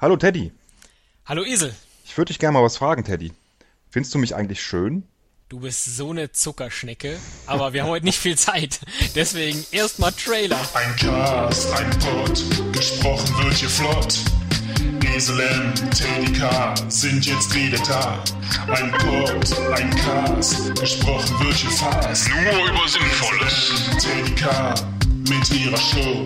Hallo Teddy. Hallo Esel. Ich würde dich gerne mal was fragen, Teddy. Findest du mich eigentlich schön? Du bist so eine Zuckerschnecke, aber wir haben heute nicht viel Zeit. Deswegen erstmal Trailer. Ein Cast, ein Pod, gesprochen wird hier flott. Esel M, Teddy K sind jetzt wieder da. Ein Pod, ein Cast, gesprochen wird hier fast. Nur über Sinnvolles. Teddy K mit ihrer Show.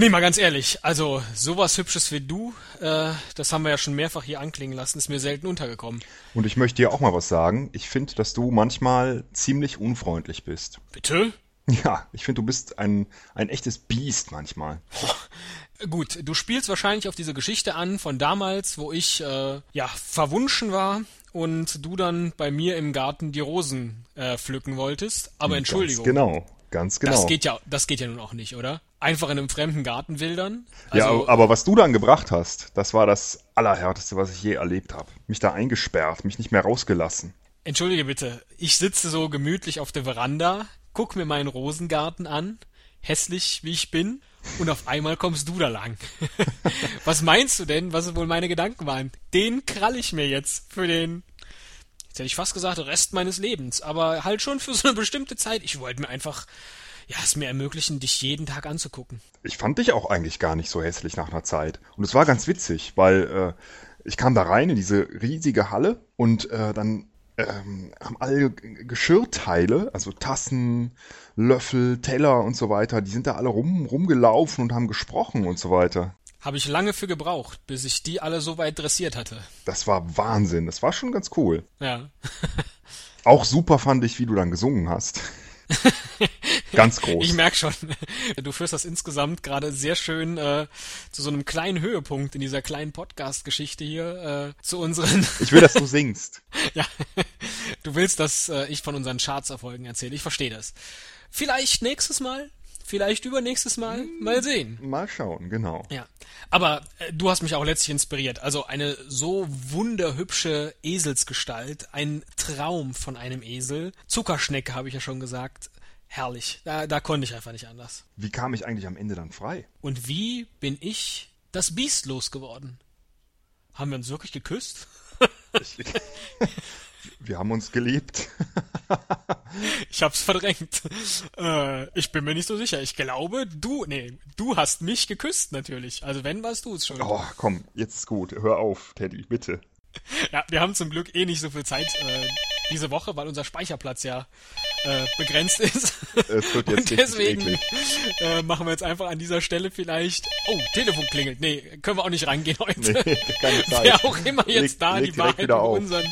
Nee, mal ganz ehrlich, also sowas Hübsches wie du, äh, das haben wir ja schon mehrfach hier anklingen lassen, ist mir selten untergekommen. Und ich möchte dir auch mal was sagen. Ich finde, dass du manchmal ziemlich unfreundlich bist. Bitte? Ja, ich finde, du bist ein, ein echtes Biest manchmal. Gut, du spielst wahrscheinlich auf diese Geschichte an von damals, wo ich äh, ja verwunschen war und du dann bei mir im Garten die Rosen äh, pflücken wolltest. Aber Entschuldigung. Ganz genau, ganz genau. Das geht ja, das geht ja nun auch nicht, oder? Einfach in einem fremden Garten wildern. ja, Also, aber was du dann gebracht hast, das war das Allerhärteste, was ich je erlebt habe. Mich da eingesperrt, mich nicht mehr rausgelassen. Entschuldige bitte, ich sitze so gemütlich auf der Veranda, guck mir meinen Rosengarten an, hässlich wie ich bin, und auf einmal kommst du da lang. was meinst du denn, was wohl meine Gedanken waren? Den krall ich mir jetzt für den, jetzt hätte ich fast gesagt, Rest meines Lebens, aber halt schon für so eine bestimmte Zeit. Ich wollte mir einfach, ja, es mir ermöglichen, dich jeden Tag anzugucken. Ich fand dich auch eigentlich gar nicht so hässlich nach einer Zeit. Und es war ganz witzig, weil äh, ich kam da rein in diese riesige Halle und äh, dann ähm, haben alle Geschirrteile, also Tassen, Löffel, Teller und so weiter, die sind da alle rum, rumgelaufen und haben gesprochen und so weiter. Habe ich lange für gebraucht, bis ich die alle so weit dressiert hatte. Das war Wahnsinn, das war schon ganz cool. Ja. Auch super fand ich, wie du dann gesungen hast. ganz groß. Ich merk schon, du führst das insgesamt gerade sehr schön äh, zu so einem kleinen Höhepunkt in dieser kleinen Podcast-Geschichte hier, äh, zu unseren, Ich will, dass du singst. ja, du willst, dass äh, ich von unseren Chartserfolgen erzähle, ich verstehe das. Vielleicht nächstes Mal, vielleicht übernächstes Mal, mal sehen. Mal schauen, genau. Ja, aber äh, du hast mich auch letztlich inspiriert. Also eine so wunderhübsche Eselsgestalt, ein Traum von einem Esel. Zuckerschnecke habe ich ja schon gesagt. Herrlich. Da, da konnte ich einfach nicht anders. Wie kam ich eigentlich am Ende dann frei? Und wie bin ich das Biest losgeworden? Haben wir uns wirklich geküsst? Wir haben uns geliebt. Ich hab's verdrängt. Äh, ich bin mir nicht so sicher. Ich glaube, du, nee, du hast mich geküsst natürlich. Also wenn, warst du es schon. Oh, komm, jetzt ist gut. Hör auf, Teddy, bitte. Ja, wir haben zum Glück eh nicht so viel Zeit äh, diese Woche, weil unser Speicherplatz ja äh, begrenzt ist. Es wird jetzt Und deswegen äh, machen wir jetzt einfach an dieser Stelle vielleicht. Oh, Telefon klingelt. Nee, können wir auch nicht rangehen heute. Nee, keine Zeit. Wer auch immer jetzt Leg- da leg die Wahrheit über unseren,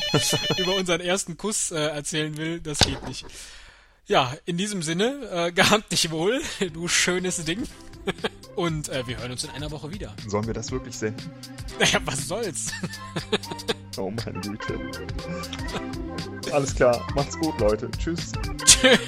über unseren ersten Kuss äh, erzählen will, das geht nicht. Ja, in diesem Sinne, äh, gehabt dich wohl, du schönes Ding. Und äh, wir hören uns in einer Woche wieder. Sollen wir das wirklich senden? Naja, was soll's? Oh meine Güte. Alles klar, macht's gut, Leute. Tschüss. Tschüss.